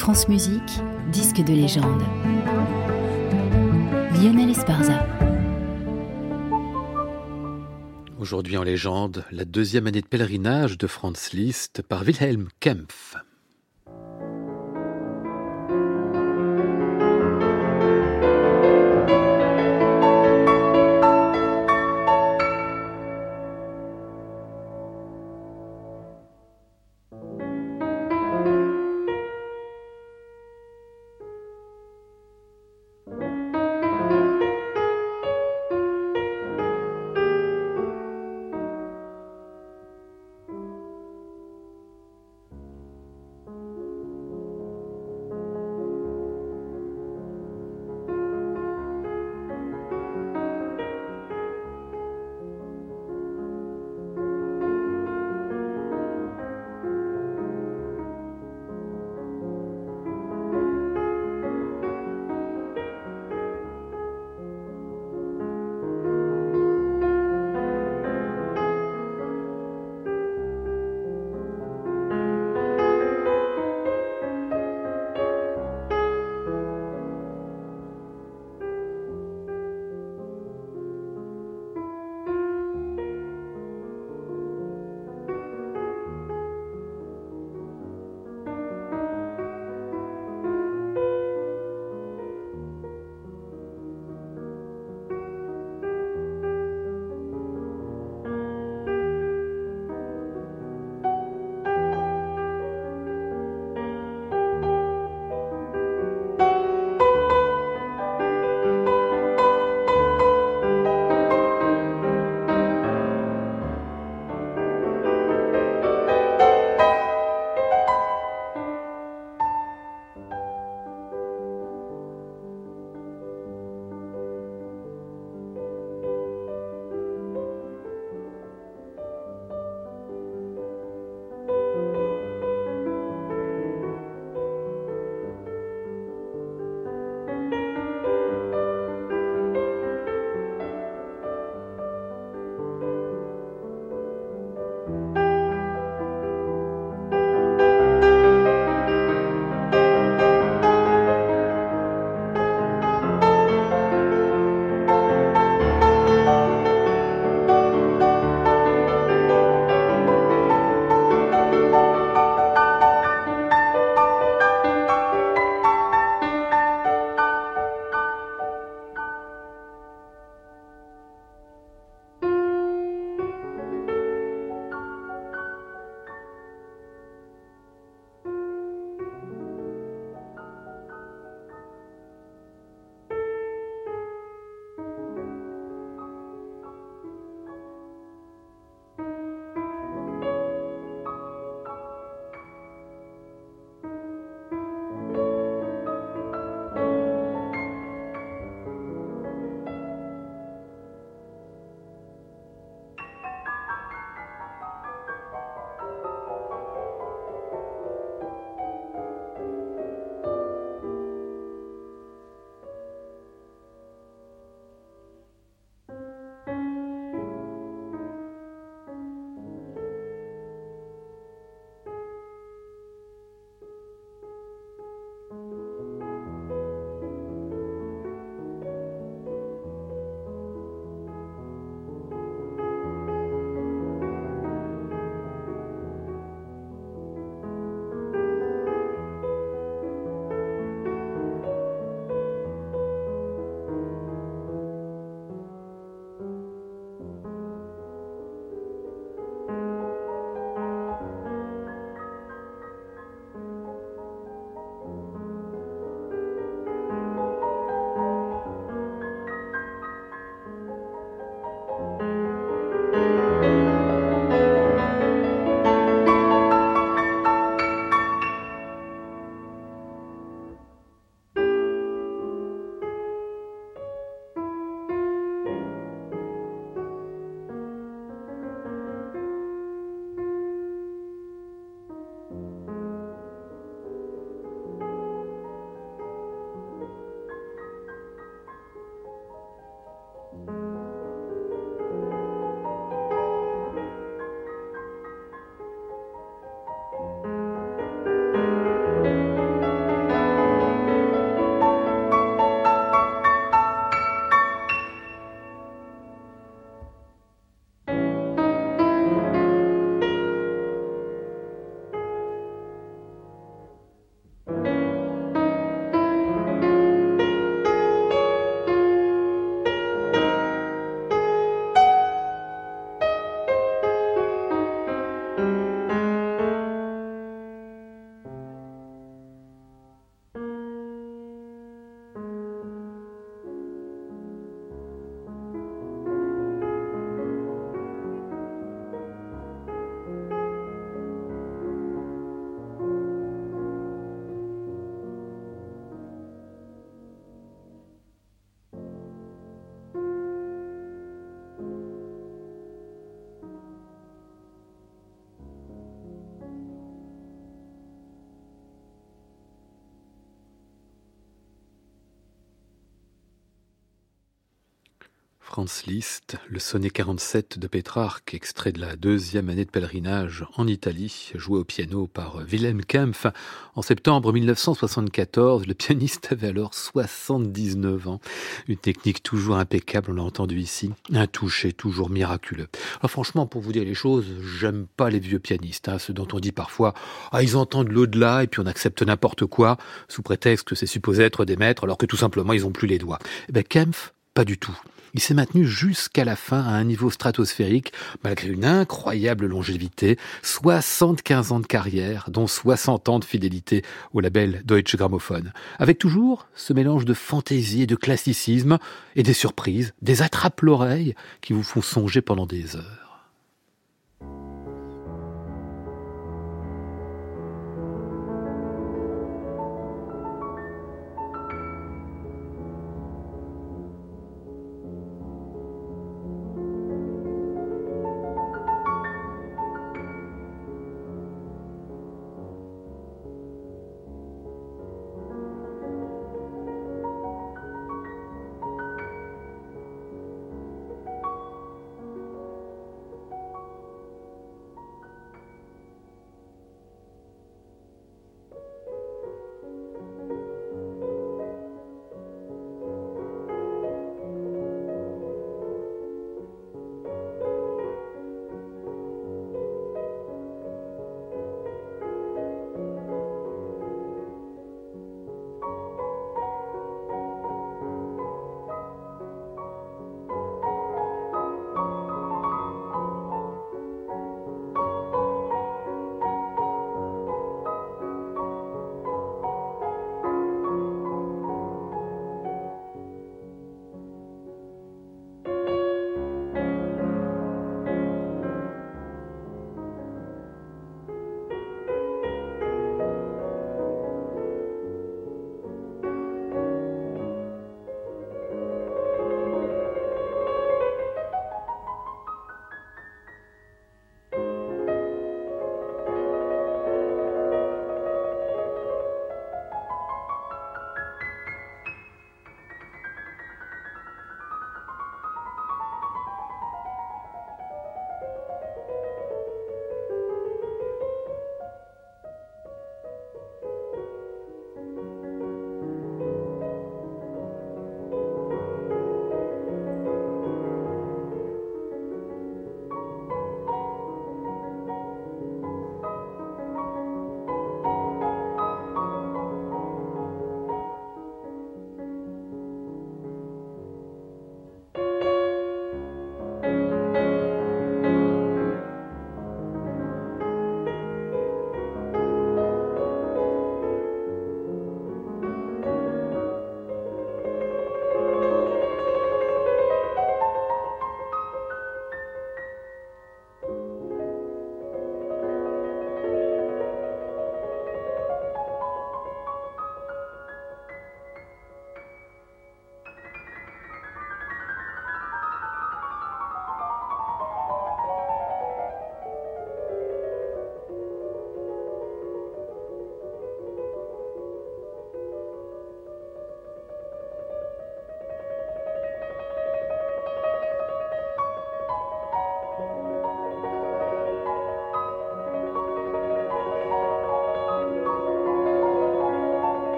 France Musique, disque de légende. Lionel Esparza. Aujourd'hui en légende, la deuxième année de pèlerinage de Franz Liszt par Wilhelm Kempf. Franz Liszt, le sonnet 47 de Pétrarque, extrait de la deuxième année de pèlerinage en Italie, joué au piano par Wilhelm Kempf. En septembre 1974, le pianiste avait alors 79 ans. Une technique toujours impeccable, on l'a entendu ici. Un toucher toujours miraculeux. Franchement, pour vous dire les choses, j'aime pas les vieux pianistes, hein, ceux dont on dit parfois, ah, ils entendent l'au-delà et puis on accepte n'importe quoi, sous prétexte que c'est supposé être des maîtres, alors que tout simplement ils ont plus les doigts. Eh ben, Kempf, pas du tout. Il s'est maintenu jusqu'à la fin à un niveau stratosphérique, malgré une incroyable longévité, 75 ans de carrière, dont 60 ans de fidélité au label Deutsche Grammophon, avec toujours ce mélange de fantaisie et de classicisme, et des surprises, des attrape-l'oreille qui vous font songer pendant des heures.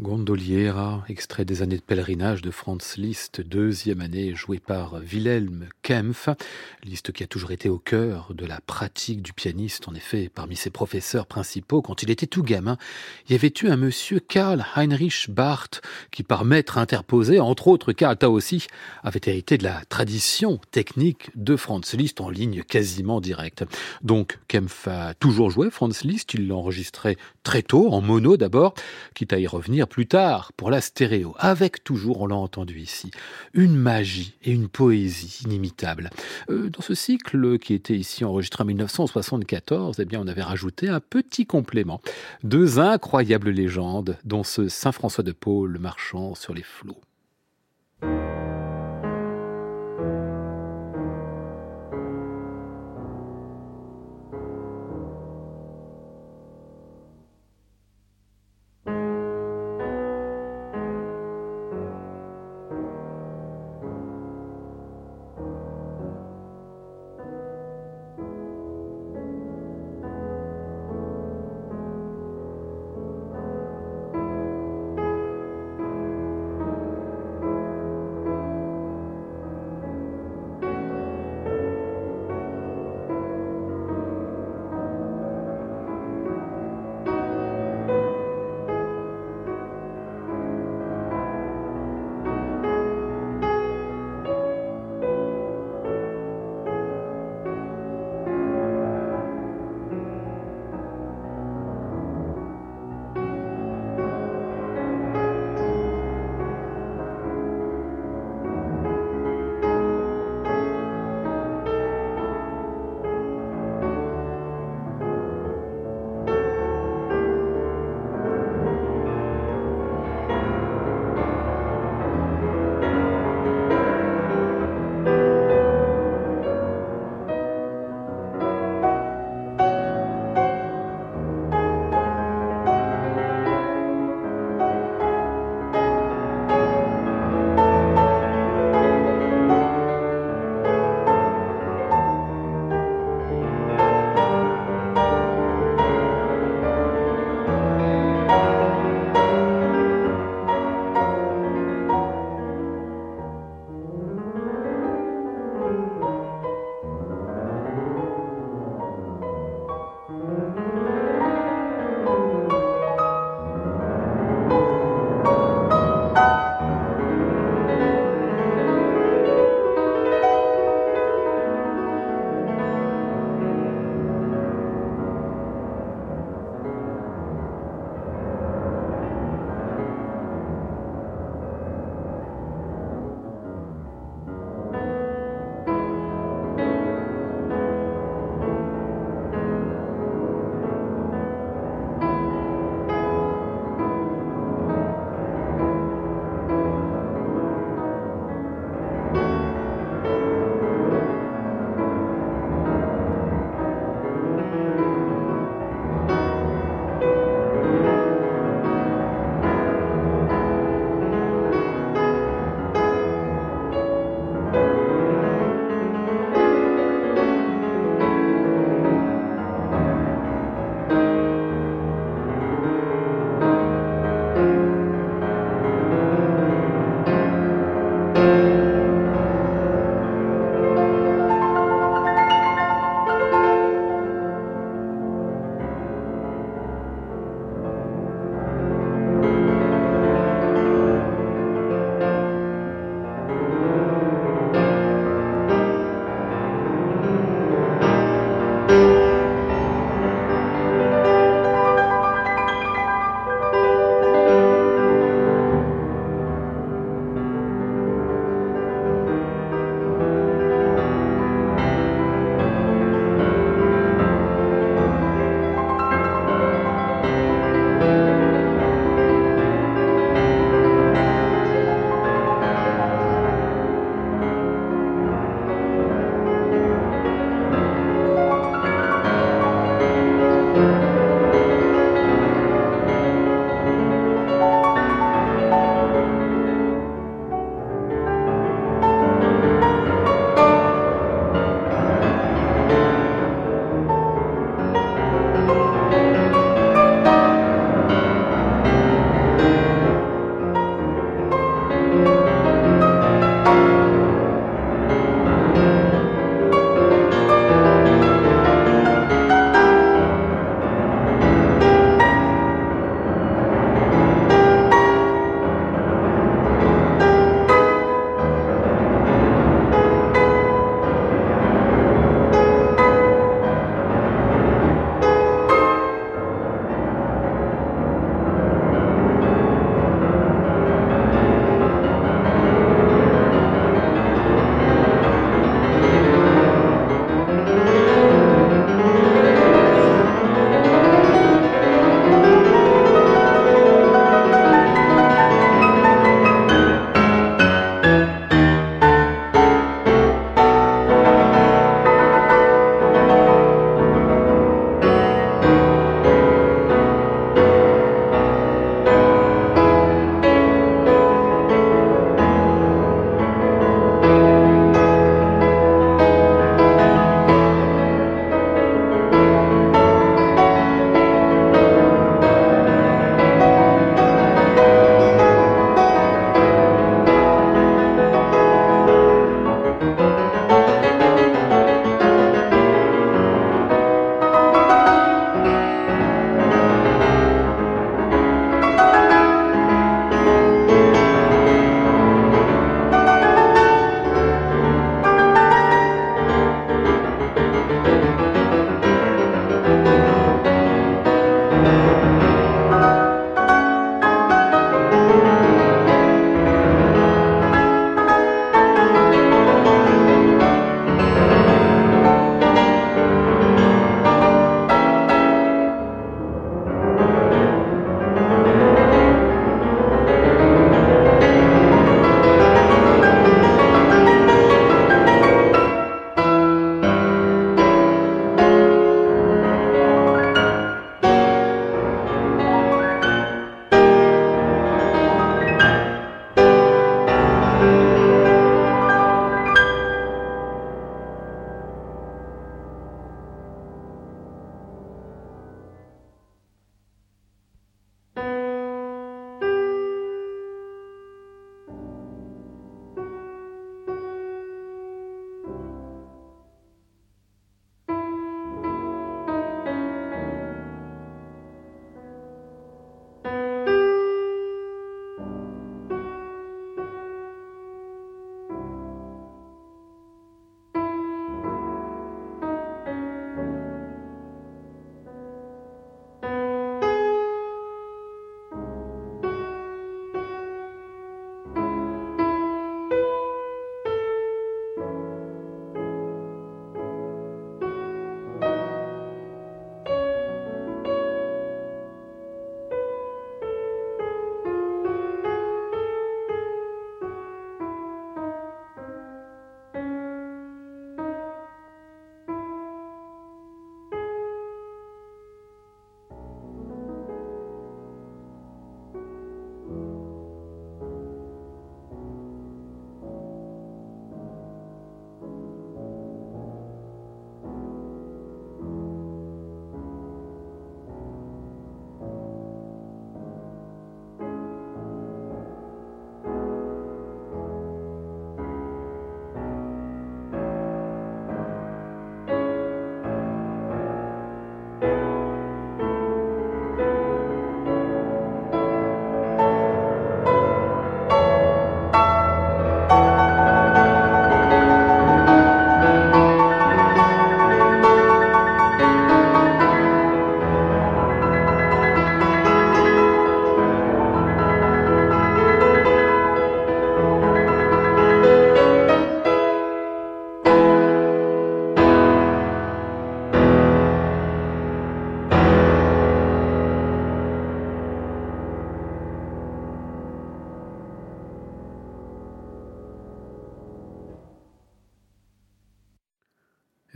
Gondoliera, extrait des années de pèlerinage de Franz Liszt, deuxième année joué par Wilhelm Kempf. Liszt qui a toujours été au cœur de la pratique du pianiste. En effet, parmi ses professeurs principaux, quand il était tout gamin, il y avait eu un monsieur Karl Heinrich Barth qui, par maître interposé, entre autres Karl aussi, avait hérité de la tradition technique de Franz Liszt en ligne quasiment directe. Donc, Kempf a toujours joué Franz Liszt. Il l'a enregistré très tôt, en mono d'abord, quitte à y revenir plus tard pour la stéréo, avec toujours, on l'a entendu ici, une magie et une poésie inimitables. Euh, dans ce cycle qui était ici enregistré en 1974, eh bien, on avait rajouté un petit complément. Deux incroyables légendes, dont ce Saint François de Paul marchant sur les flots.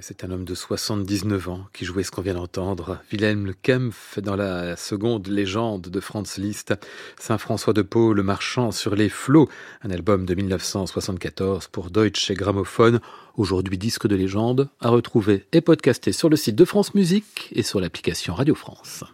C'est un homme de 79 ans qui jouait ce qu'on vient d'entendre. Wilhelm Kempf dans la seconde légende de Franz Liszt. Saint-François de Pau, Le Marchand sur les flots. Un album de 1974 pour Deutsche Grammophon. Aujourd'hui disque de légende à retrouver et podcasté sur le site de France Musique et sur l'application Radio France.